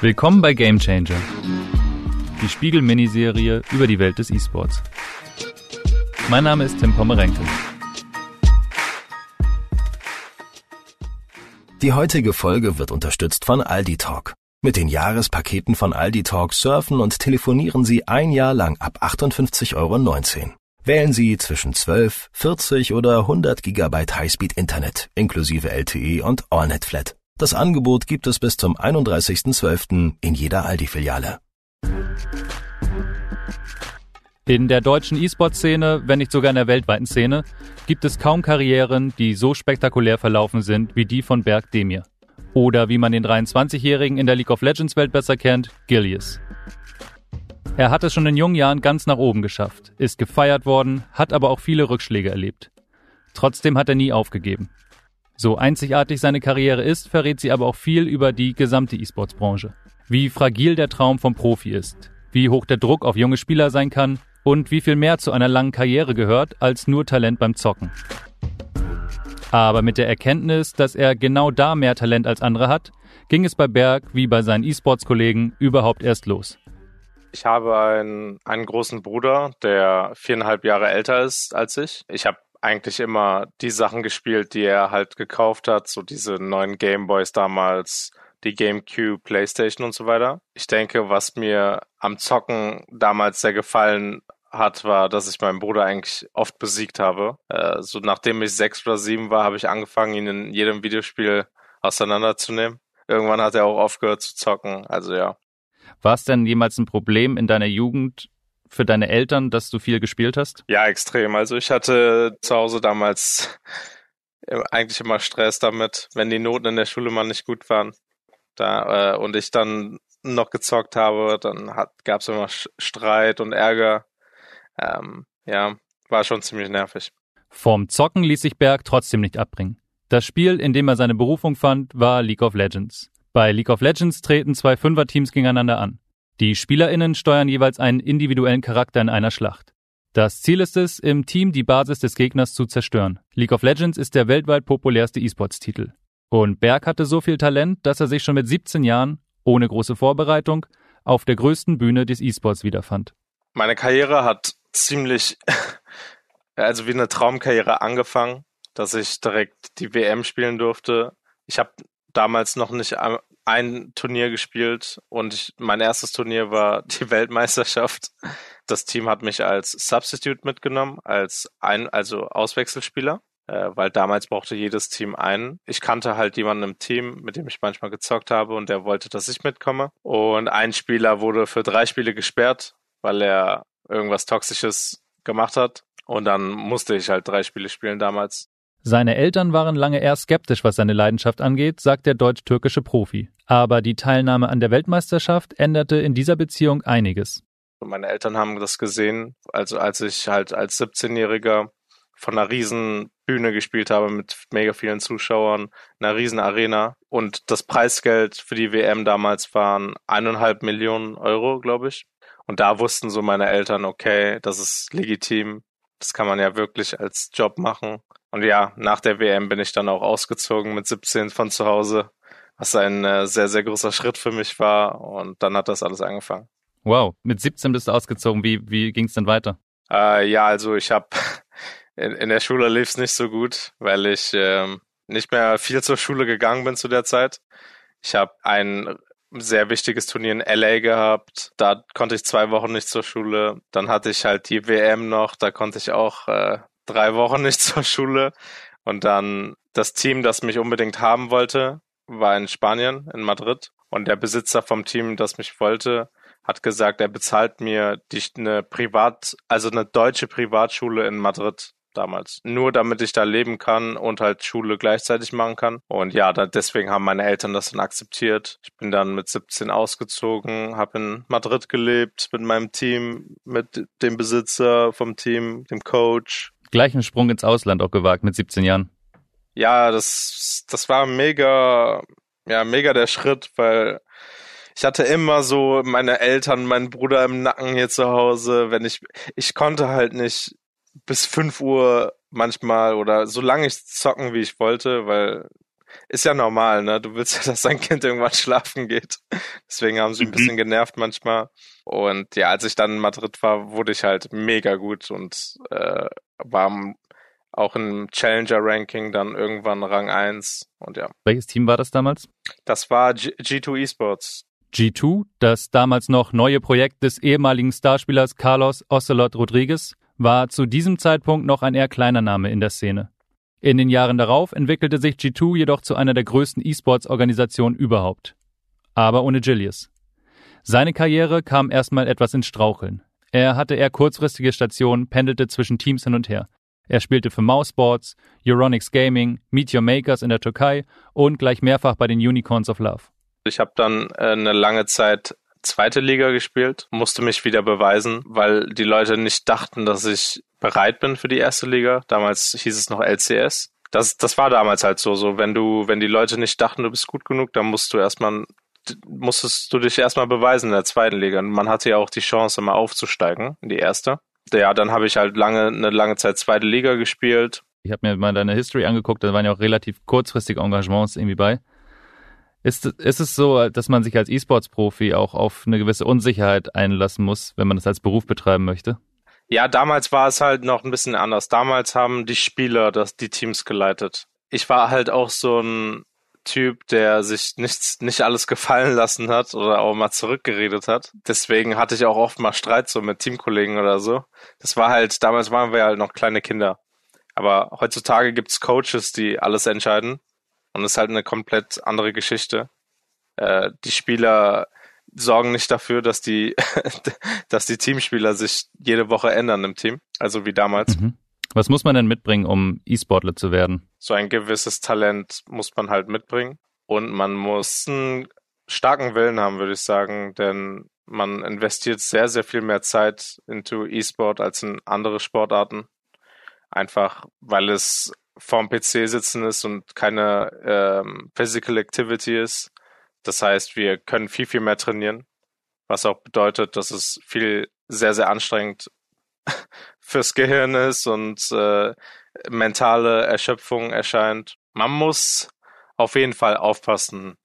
Willkommen bei Game Changer, die Spiegel-Miniserie über die Welt des E-Sports. Mein Name ist Tim Pommerenke. Die heutige Folge wird unterstützt von Aldi Talk. Mit den Jahrespaketen von Aldi Talk surfen und telefonieren Sie ein Jahr lang ab 58,19 Euro. Wählen Sie zwischen 12, 40 oder 100 Gigabyte Highspeed Internet inklusive LTE und AllNet Flat. Das Angebot gibt es bis zum 31.12. in jeder Aldi-Filiale. In der deutschen E-Sport-Szene, wenn nicht sogar in der weltweiten Szene, gibt es kaum Karrieren, die so spektakulär verlaufen sind wie die von Berg Demir. Oder wie man den 23-Jährigen in der League of Legends Welt besser kennt, Gilius. Er hat es schon in jungen Jahren ganz nach oben geschafft, ist gefeiert worden, hat aber auch viele Rückschläge erlebt. Trotzdem hat er nie aufgegeben. So einzigartig seine Karriere ist, verrät sie aber auch viel über die gesamte E-Sports-Branche. Wie fragil der Traum vom Profi ist, wie hoch der Druck auf junge Spieler sein kann und wie viel mehr zu einer langen Karriere gehört als nur Talent beim Zocken. Aber mit der Erkenntnis, dass er genau da mehr Talent als andere hat, ging es bei Berg wie bei seinen E-Sports-Kollegen überhaupt erst los. Ich habe einen, einen großen Bruder, der viereinhalb Jahre älter ist als ich. Ich habe eigentlich immer die Sachen gespielt, die er halt gekauft hat, so diese neuen Gameboys damals, die GameCube, PlayStation und so weiter. Ich denke, was mir am Zocken damals sehr gefallen hat, war, dass ich meinen Bruder eigentlich oft besiegt habe. Äh, so nachdem ich sechs oder sieben war, habe ich angefangen, ihn in jedem Videospiel auseinanderzunehmen. Irgendwann hat er auch aufgehört zu zocken. Also ja. War es denn jemals ein Problem in deiner Jugend für deine Eltern, dass du viel gespielt hast? Ja, extrem. Also ich hatte zu Hause damals eigentlich immer Stress damit, wenn die Noten in der Schule mal nicht gut waren. Da, äh, und ich dann noch gezockt habe, dann gab es immer Streit und Ärger. Ähm, ja, war schon ziemlich nervig. Vom Zocken ließ sich Berg trotzdem nicht abbringen. Das Spiel, in dem er seine Berufung fand, war League of Legends. Bei League of Legends treten zwei Fünfer-Teams gegeneinander an. Die SpielerInnen steuern jeweils einen individuellen Charakter in einer Schlacht. Das Ziel ist es, im Team die Basis des Gegners zu zerstören. League of Legends ist der weltweit populärste E-Sports-Titel. Und Berg hatte so viel Talent, dass er sich schon mit 17 Jahren, ohne große Vorbereitung, auf der größten Bühne des E-Sports wiederfand. Meine Karriere hat ziemlich, also wie eine Traumkarriere angefangen, dass ich direkt die WM spielen durfte. Ich habe damals noch nicht ein Turnier gespielt und ich, mein erstes Turnier war die Weltmeisterschaft. Das Team hat mich als Substitute mitgenommen, als ein, also Auswechselspieler, äh, weil damals brauchte jedes Team einen. Ich kannte halt jemanden im Team, mit dem ich manchmal gezockt habe und der wollte, dass ich mitkomme. Und ein Spieler wurde für drei Spiele gesperrt, weil er irgendwas Toxisches gemacht hat. Und dann musste ich halt drei Spiele spielen damals. Seine Eltern waren lange eher skeptisch, was seine Leidenschaft angeht, sagt der deutsch-türkische Profi. Aber die Teilnahme an der Weltmeisterschaft änderte in dieser Beziehung einiges. Meine Eltern haben das gesehen, also als ich halt als 17-Jähriger von einer riesen Bühne gespielt habe mit mega vielen Zuschauern, einer riesen Arena und das Preisgeld für die WM damals waren eineinhalb Millionen Euro, glaube ich. Und da wussten so meine Eltern, okay, das ist legitim, das kann man ja wirklich als Job machen. Und ja, nach der WM bin ich dann auch ausgezogen mit 17 von zu Hause, was ein äh, sehr, sehr großer Schritt für mich war. Und dann hat das alles angefangen. Wow, mit 17 bist du ausgezogen. Wie, wie ging es denn weiter? Äh, ja, also ich habe in, in der Schule lief es nicht so gut, weil ich ähm, nicht mehr viel zur Schule gegangen bin zu der Zeit. Ich habe ein sehr wichtiges Turnier in LA gehabt. Da konnte ich zwei Wochen nicht zur Schule. Dann hatte ich halt die WM noch. Da konnte ich auch äh, drei Wochen nicht zur Schule. Und dann das Team, das mich unbedingt haben wollte, war in Spanien, in Madrid. Und der Besitzer vom Team, das mich wollte, hat gesagt, er bezahlt mir die, eine Privat, also eine deutsche Privatschule in Madrid damals. Nur damit ich da leben kann und halt Schule gleichzeitig machen kann. Und ja, da, deswegen haben meine Eltern das dann akzeptiert. Ich bin dann mit 17 ausgezogen, habe in Madrid gelebt mit meinem Team, mit dem Besitzer vom Team, dem Coach. Gleich einen Sprung ins Ausland auch gewagt mit 17 Jahren. Ja, das, das war mega, ja, mega der Schritt, weil ich hatte immer so meine Eltern, meinen Bruder im Nacken hier zu Hause, wenn ich, ich konnte halt nicht bis 5 Uhr manchmal oder so lange ich zocken, wie ich wollte, weil ist ja normal, ne? Du willst ja, dass dein Kind irgendwann schlafen geht. Deswegen haben sie ein mhm. bisschen genervt manchmal. Und ja, als ich dann in Madrid war, wurde ich halt mega gut und äh, war auch im Challenger-Ranking dann irgendwann Rang 1 und ja. Welches Team war das damals? Das war G G2 Esports. G2, das damals noch neue Projekt des ehemaligen Starspielers Carlos Ocelot Rodriguez, war zu diesem Zeitpunkt noch ein eher kleiner Name in der Szene. In den Jahren darauf entwickelte sich G2 jedoch zu einer der größten E-Sports-Organisationen überhaupt. Aber ohne Gilius. Seine Karriere kam erstmal etwas ins Straucheln. Er hatte eher kurzfristige Stationen, pendelte zwischen Teams hin und her. Er spielte für Mousesports, Euronics Gaming, Meteor Makers in der Türkei und gleich mehrfach bei den Unicorns of Love. Ich habe dann äh, eine lange Zeit zweite Liga gespielt, musste mich wieder beweisen, weil die Leute nicht dachten, dass ich bereit bin für die erste Liga. Damals hieß es noch LCS. Das, das war damals halt so, so wenn du, wenn die Leute nicht dachten, du bist gut genug, dann musst du erstmal, musstest du dich erstmal beweisen in der zweiten Liga. Und man hatte ja auch die Chance, immer aufzusteigen in die erste. Ja, dann habe ich halt lange, eine lange Zeit zweite Liga gespielt. Ich habe mir mal deine History angeguckt, da waren ja auch relativ kurzfristige Engagements irgendwie bei. Ist, ist es so, dass man sich als E-Sports-Profi auch auf eine gewisse Unsicherheit einlassen muss, wenn man das als Beruf betreiben möchte? Ja, damals war es halt noch ein bisschen anders. Damals haben die Spieler das, die Teams geleitet. Ich war halt auch so ein Typ, der sich nichts, nicht alles gefallen lassen hat oder auch mal zurückgeredet hat. Deswegen hatte ich auch oft mal Streit so mit Teamkollegen oder so. Das war halt, damals waren wir halt noch kleine Kinder. Aber heutzutage gibt's Coaches, die alles entscheiden. Und es ist halt eine komplett andere Geschichte. Äh, die Spieler sorgen nicht dafür, dass die, dass die Teamspieler sich jede Woche ändern im Team, also wie damals. Mhm. Was muss man denn mitbringen, um E-Sportler zu werden? So ein gewisses Talent muss man halt mitbringen und man muss einen starken Willen haben, würde ich sagen, denn man investiert sehr, sehr viel mehr Zeit into E-Sport als in andere Sportarten. Einfach, weil es vorm PC sitzen ist und keine ähm, Physical Activity ist. Das heißt, wir können viel, viel mehr trainieren, was auch bedeutet, dass es viel sehr, sehr anstrengend fürs Gehirn ist und äh, mentale Erschöpfung erscheint. Man muss auf jeden Fall aufpassen,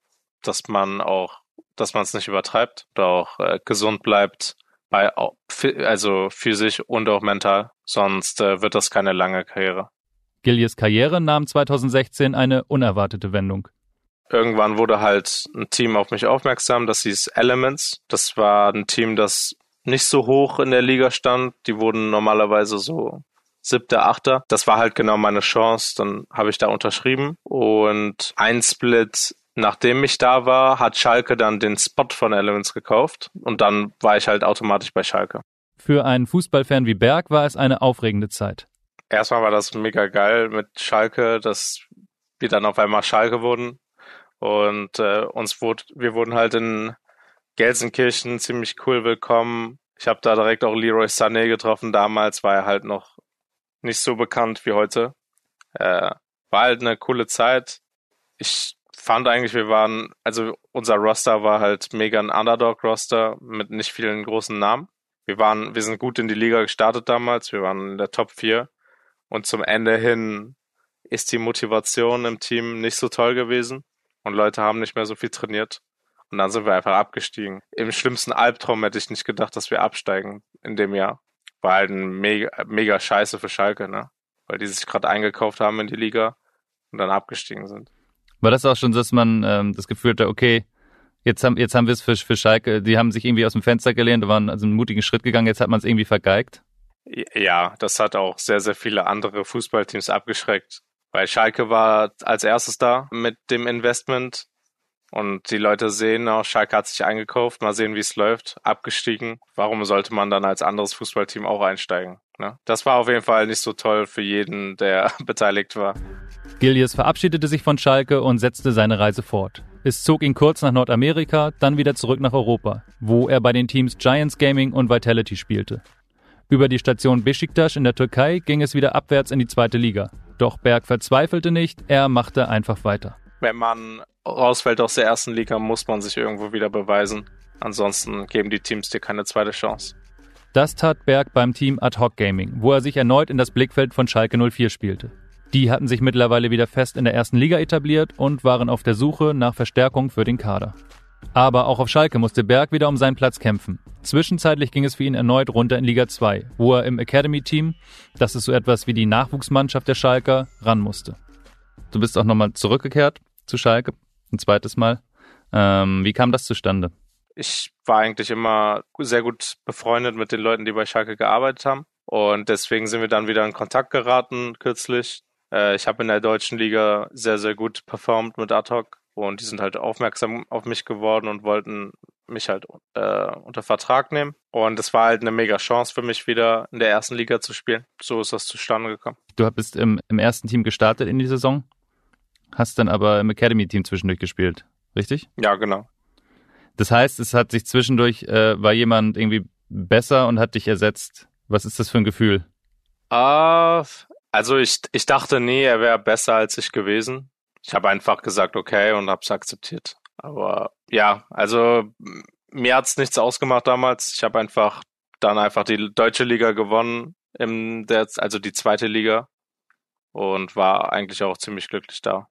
dass man auch, dass man es nicht übertreibt oder auch äh, gesund bleibt, bei, also physisch und auch mental. Sonst äh, wird das keine lange Karriere. Gillies Karriere nahm 2016 eine unerwartete Wendung. Irgendwann wurde halt ein Team auf mich aufmerksam, das hieß Elements. Das war ein Team, das nicht so hoch in der Liga stand. Die wurden normalerweise so siebter, achter. Das war halt genau meine Chance. Dann habe ich da unterschrieben und ein Split Nachdem ich da war, hat Schalke dann den Spot von Elements gekauft und dann war ich halt automatisch bei Schalke. Für einen Fußballfan wie Berg war es eine aufregende Zeit erstmal war das mega geil mit Schalke, dass wir dann auf einmal Schalke wurden. Und äh, uns wurde, wir wurden halt in Gelsenkirchen ziemlich cool willkommen. Ich habe da direkt auch Leroy Sané getroffen. Damals war er halt noch nicht so bekannt wie heute. Äh, war halt eine coole Zeit. Ich fand eigentlich, wir waren, also unser Roster war halt mega ein Underdog-Roster mit nicht vielen großen Namen. Wir waren, wir sind gut in die Liga gestartet damals. Wir waren in der Top 4. Und zum Ende hin ist die Motivation im Team nicht so toll gewesen und Leute haben nicht mehr so viel trainiert. Und dann sind wir einfach abgestiegen. Im schlimmsten Albtraum hätte ich nicht gedacht, dass wir absteigen in dem Jahr. War halt ein mega, mega Scheiße für Schalke, ne? Weil die sich gerade eingekauft haben in die Liga und dann abgestiegen sind. War das auch schon, dass man ähm, das Gefühl hatte, okay, jetzt haben, jetzt haben wir es für, für Schalke, die haben sich irgendwie aus dem Fenster gelehnt und waren also einen mutigen Schritt gegangen, jetzt hat man es irgendwie vergeigt? Ja, das hat auch sehr, sehr viele andere Fußballteams abgeschreckt. Weil Schalke war als erstes da mit dem Investment und die Leute sehen auch, Schalke hat sich eingekauft, mal sehen, wie es läuft, abgestiegen. Warum sollte man dann als anderes Fußballteam auch einsteigen? Ne? Das war auf jeden Fall nicht so toll für jeden, der beteiligt war. Gilius verabschiedete sich von Schalke und setzte seine Reise fort. Es zog ihn kurz nach Nordamerika, dann wieder zurück nach Europa, wo er bei den Teams Giants Gaming und Vitality spielte. Über die Station Besiktas in der Türkei ging es wieder abwärts in die zweite Liga. Doch Berg verzweifelte nicht, er machte einfach weiter. Wenn man rausfällt aus der ersten Liga, muss man sich irgendwo wieder beweisen. Ansonsten geben die Teams dir keine zweite Chance. Das tat Berg beim Team Ad Hoc Gaming, wo er sich erneut in das Blickfeld von Schalke 04 spielte. Die hatten sich mittlerweile wieder fest in der ersten Liga etabliert und waren auf der Suche nach Verstärkung für den Kader. Aber auch auf Schalke musste Berg wieder um seinen Platz kämpfen. Zwischenzeitlich ging es für ihn erneut runter in Liga 2, wo er im Academy-Team, das ist so etwas wie die Nachwuchsmannschaft der Schalker, ran musste. Du bist auch nochmal zurückgekehrt zu Schalke, ein zweites Mal. Ähm, wie kam das zustande? Ich war eigentlich immer sehr gut befreundet mit den Leuten, die bei Schalke gearbeitet haben. Und deswegen sind wir dann wieder in Kontakt geraten kürzlich. Äh, ich habe in der deutschen Liga sehr, sehr gut performt mit Ad-Hoc und die sind halt aufmerksam auf mich geworden und wollten mich halt äh, unter Vertrag nehmen. Und es war halt eine mega Chance für mich, wieder in der ersten Liga zu spielen. So ist das zustande gekommen. Du bist im, im ersten Team gestartet in die Saison, hast dann aber im Academy-Team zwischendurch gespielt, richtig? Ja, genau. Das heißt, es hat sich zwischendurch, äh, war jemand irgendwie besser und hat dich ersetzt. Was ist das für ein Gefühl? Uh, also ich, ich dachte nie, er wäre besser als ich gewesen ich habe einfach gesagt, okay, und habe es akzeptiert. Aber ja, also mir hat's nichts ausgemacht damals. Ich habe einfach dann einfach die deutsche Liga gewonnen, im der, also die zweite Liga und war eigentlich auch ziemlich glücklich da.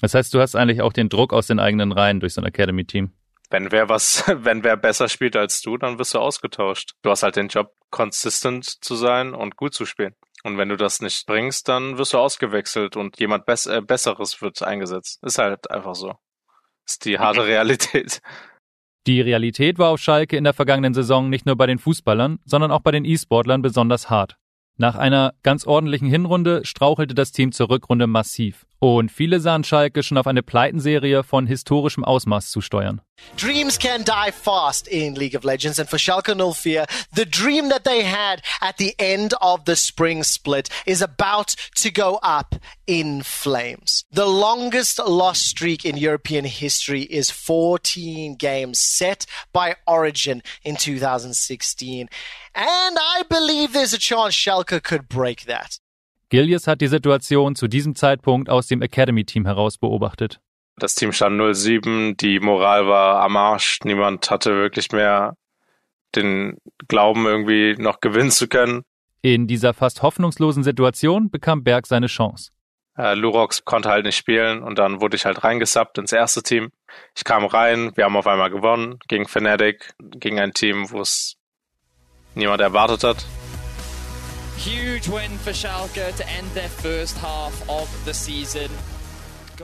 Das heißt, du hast eigentlich auch den Druck aus den eigenen Reihen durch so ein Academy-Team. Wenn wer was, wenn wer besser spielt als du, dann wirst du ausgetauscht. Du hast halt den Job, consistent zu sein und gut zu spielen. Und wenn du das nicht bringst, dann wirst du ausgewechselt und jemand Bess äh, Besseres wird eingesetzt. Ist halt einfach so. Ist die harte Realität. Die Realität war auf Schalke in der vergangenen Saison nicht nur bei den Fußballern, sondern auch bei den E-Sportlern besonders hart. Nach einer ganz ordentlichen Hinrunde strauchelte das Team zur Rückrunde massiv. Und viele sahen Schalke schon auf eine Pleitenserie von historischem Ausmaß zu steuern. Dreams can die fast in League of Legends, and for Schalke 04, the dream that they had at the end of the spring split is about to go up in flames. The longest lost streak in European history is 14 games set by Origin in 2016. And I believe there's a chance Schalke could break that. Gilius hat die Situation zu diesem Zeitpunkt aus dem Academy-Team heraus beobachtet. Das Team stand 0-7, die Moral war am Arsch, niemand hatte wirklich mehr den Glauben, irgendwie noch gewinnen zu können. In dieser fast hoffnungslosen Situation bekam Berg seine Chance. Äh, Lurox konnte halt nicht spielen und dann wurde ich halt reingesappt ins erste Team. Ich kam rein, wir haben auf einmal gewonnen gegen Fnatic, gegen ein Team, wo es niemand erwartet hat. Huge win for Schalke to end their first half of the season.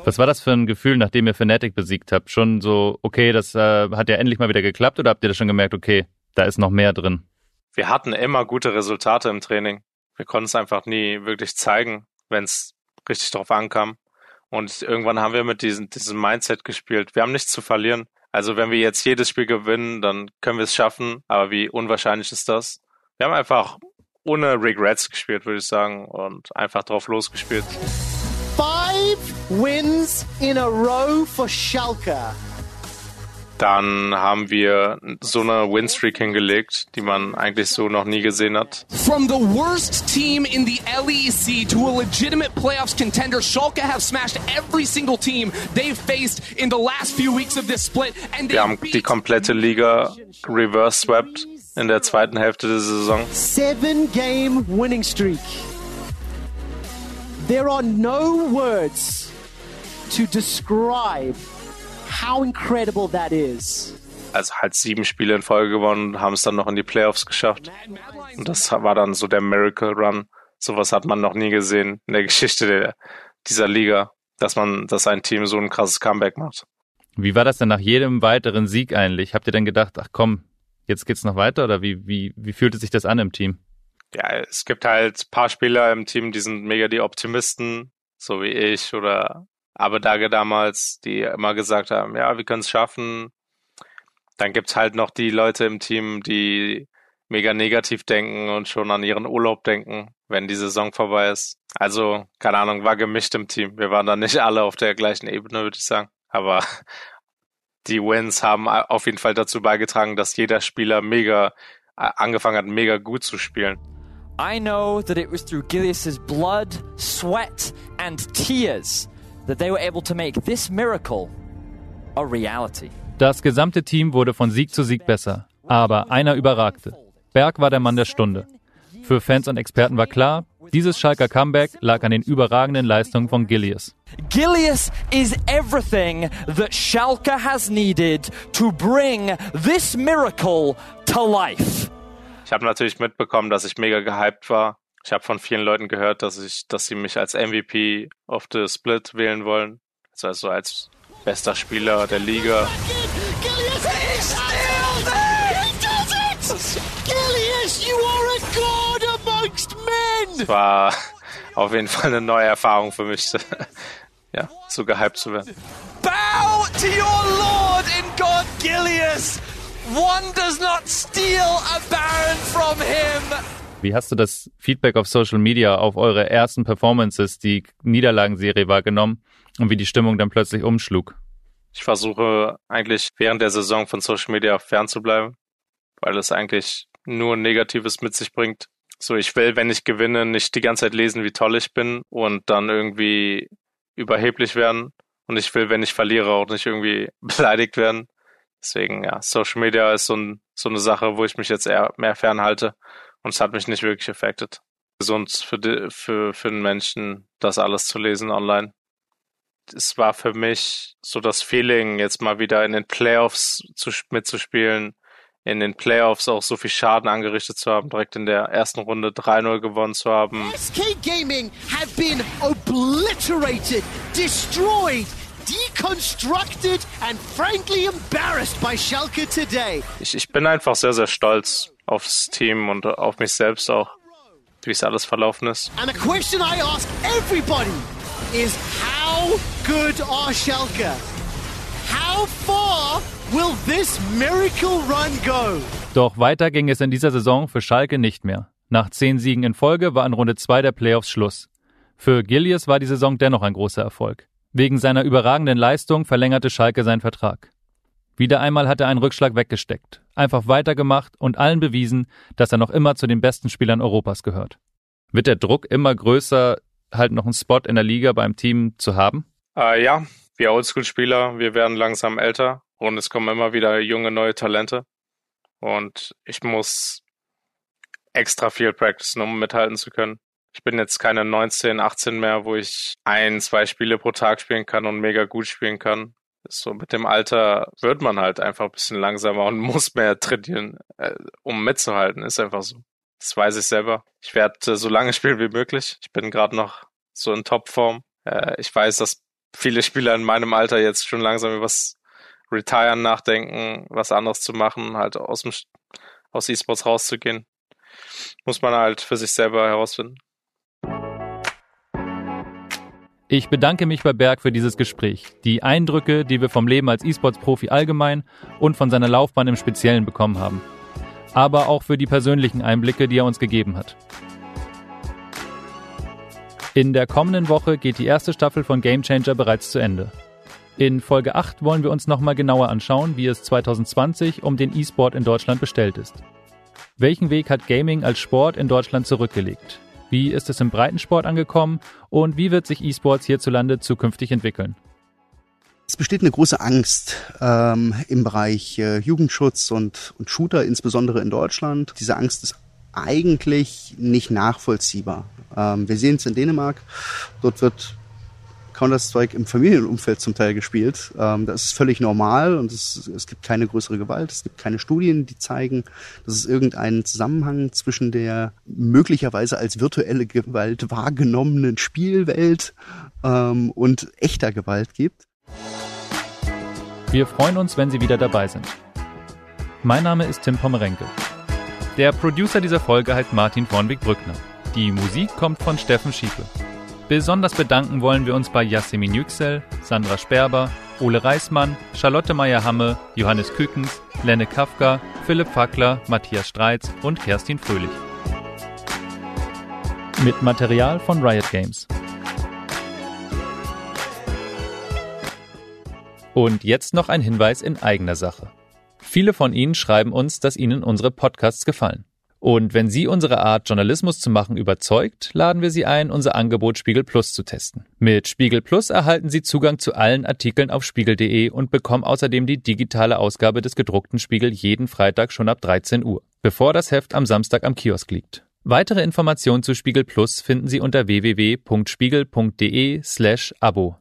Was war das für ein Gefühl, nachdem ihr Fnatic besiegt habt? Schon so, okay, das äh, hat ja endlich mal wieder geklappt oder habt ihr das schon gemerkt, okay, da ist noch mehr drin? Wir hatten immer gute Resultate im Training. Wir konnten es einfach nie wirklich zeigen, wenn es richtig drauf ankam. Und irgendwann haben wir mit diesem, diesem Mindset gespielt. Wir haben nichts zu verlieren. Also wenn wir jetzt jedes Spiel gewinnen, dann können wir es schaffen. Aber wie unwahrscheinlich ist das? Wir haben einfach ohne Regrets gespielt, würde ich sagen, und einfach drauf losgespielt. Five wins in a row for Schalke. Dann haben wir so eine Winstreak hingelegt, die man eigentlich so noch nie gesehen hat. From the worst team in the LEC to a legitimate playoffs contender, Schalke have smashed every single team they've faced in the last few weeks of this split. And wir haben die komplette Liga reverse swept in der zweiten Hälfte der Saison. Seven game winning streak. There are no words to describe how incredible that is. Also halt sieben Spiele in Folge gewonnen und haben es dann noch in die Playoffs geschafft. Und das war dann so der Miracle Run. Sowas hat man noch nie gesehen in der Geschichte der, dieser Liga, dass man, dass ein Team so ein krasses Comeback macht. Wie war das denn nach jedem weiteren Sieg eigentlich? Habt ihr denn gedacht, ach komm, jetzt geht's noch weiter oder wie, wie, wie fühlte sich das an im Team? Ja, es gibt halt paar Spieler im Team, die sind mega die Optimisten, so wie ich oder Abedage damals, die immer gesagt haben, ja, wir können es schaffen. Dann gibt's halt noch die Leute im Team, die mega negativ denken und schon an ihren Urlaub denken, wenn die Saison vorbei ist. Also, keine Ahnung, war gemischt im Team. Wir waren da nicht alle auf der gleichen Ebene, würde ich sagen. Aber die Wins haben auf jeden Fall dazu beigetragen, dass jeder Spieler mega angefangen hat, mega gut zu spielen. I know that it was through Gilius's blood, sweat and tears that they were able to make this miracle a reality. Das gesamte Team wurde von Sieg zu Sieg besser, aber einer überragte. Berg war der Mann der Stunde. Für Fans und Experten war klar, Dieses Schalker Comeback lag an den überragenden Leistungen von Gillies. Gilius is everything that Schalke has needed to bring this miracle to life. Ich habe natürlich mitbekommen, dass ich mega gehypt war. Ich habe von vielen Leuten gehört, dass ich, dass sie mich als MVP of the Split wählen wollen. Also als bester Spieler der Liga. Gilius is Es war auf jeden Fall eine neue Erfahrung für mich, ja, so gehypt zu werden. Bow to your lord in God Gilius! One does not steal a baron from him! Wie hast du das Feedback auf Social Media auf eure ersten Performances, die Niederlagenserie wahrgenommen und wie die Stimmung dann plötzlich umschlug? Ich versuche eigentlich während der Saison von Social Media fernzubleiben, weil es eigentlich nur Negatives mit sich bringt. So, ich will, wenn ich gewinne, nicht die ganze Zeit lesen, wie toll ich bin und dann irgendwie überheblich werden. Und ich will, wenn ich verliere, auch nicht irgendwie beleidigt werden. Deswegen, ja, Social Media ist so, ein, so eine Sache, wo ich mich jetzt eher mehr fernhalte. Und es hat mich nicht wirklich affected. Gesund für, die, für, für den Menschen, das alles zu lesen online. Es war für mich so das Feeling, jetzt mal wieder in den Playoffs zu, mitzuspielen, in den Playoffs auch so viel Schaden angerichtet zu haben, direkt in der ersten Runde 3-0 gewonnen zu haben. SK Gaming have been obliterated, destroyed, deconstructed, and frankly embarrassed by Schalke today. Ich, ich bin einfach sehr, sehr stolz aufs Team und auf mich selbst auch, wie es alles verlaufen ist. And a question I ask everybody is how good are Schalke? How far will this miracle run go? Doch weiter ging es in dieser Saison für Schalke nicht mehr. Nach zehn Siegen in Folge war in Runde zwei der Playoffs Schluss. Für Gillies war die Saison dennoch ein großer Erfolg. Wegen seiner überragenden Leistung verlängerte Schalke seinen Vertrag. Wieder einmal hat er einen Rückschlag weggesteckt, einfach weitergemacht und allen bewiesen, dass er noch immer zu den besten Spielern Europas gehört. Wird der Druck immer größer, halt noch einen Spot in der Liga beim Team zu haben? Äh, ja, wir Oldschool-Spieler, wir werden langsam älter und es kommen immer wieder junge, neue Talente. Und ich muss extra viel practicen, um mithalten zu können. Ich bin jetzt keine 19, 18 mehr, wo ich ein, zwei Spiele pro Tag spielen kann und mega gut spielen kann. So mit dem Alter wird man halt einfach ein bisschen langsamer und muss mehr trainieren, äh, um mitzuhalten. Ist einfach so. Das weiß ich selber. Ich werde äh, so lange spielen wie möglich. Ich bin gerade noch so in Topform. Äh, ich weiß, dass viele Spieler in meinem Alter jetzt schon langsam über das Retiren nachdenken, was anderes zu machen, halt aus dem aus E-Sports rauszugehen. Muss man halt für sich selber herausfinden. Ich bedanke mich bei Berg für dieses Gespräch. Die Eindrücke, die wir vom Leben als E-Sports-Profi allgemein und von seiner Laufbahn im Speziellen bekommen haben. Aber auch für die persönlichen Einblicke, die er uns gegeben hat. In der kommenden Woche geht die erste Staffel von Game Changer bereits zu Ende. In Folge 8 wollen wir uns nochmal genauer anschauen, wie es 2020 um den E-Sport in Deutschland bestellt ist. Welchen Weg hat Gaming als Sport in Deutschland zurückgelegt? Wie ist es im Breitensport angekommen und wie wird sich E-Sports hierzulande zukünftig entwickeln? Es besteht eine große Angst ähm, im Bereich äh, Jugendschutz und, und Shooter, insbesondere in Deutschland. Diese Angst ist eigentlich nicht nachvollziehbar. Ähm, wir sehen es in Dänemark. Dort wird Counter-Strike im Familienumfeld zum Teil gespielt. Ähm, das ist völlig normal und es, es gibt keine größere Gewalt. Es gibt keine Studien, die zeigen, dass es irgendeinen Zusammenhang zwischen der möglicherweise als virtuelle Gewalt wahrgenommenen Spielwelt ähm, und echter Gewalt gibt. Wir freuen uns, wenn Sie wieder dabei sind. Mein Name ist Tim Pomerenke. Der Producer dieser Folge heißt Martin Vornweg-Brückner. Die Musik kommt von Steffen Schiepe. Besonders bedanken wollen wir uns bei Yasemin Yüksel, Sandra Sperber, Ole Reismann, Charlotte Meyer-Hamme, Johannes Kükens, Lenne Kafka, Philipp Fackler, Matthias Streitz und Kerstin Fröhlich. Mit Material von Riot Games. Und jetzt noch ein Hinweis in eigener Sache. Viele von Ihnen schreiben uns, dass Ihnen unsere Podcasts gefallen. Und wenn Sie unsere Art, Journalismus zu machen, überzeugt, laden wir Sie ein, unser Angebot Spiegel Plus zu testen. Mit Spiegel Plus erhalten Sie Zugang zu allen Artikeln auf spiegel.de und bekommen außerdem die digitale Ausgabe des gedruckten Spiegel jeden Freitag schon ab 13 Uhr, bevor das Heft am Samstag am Kiosk liegt. Weitere Informationen zu Spiegel Plus finden Sie unter www.spiegel.de/abo.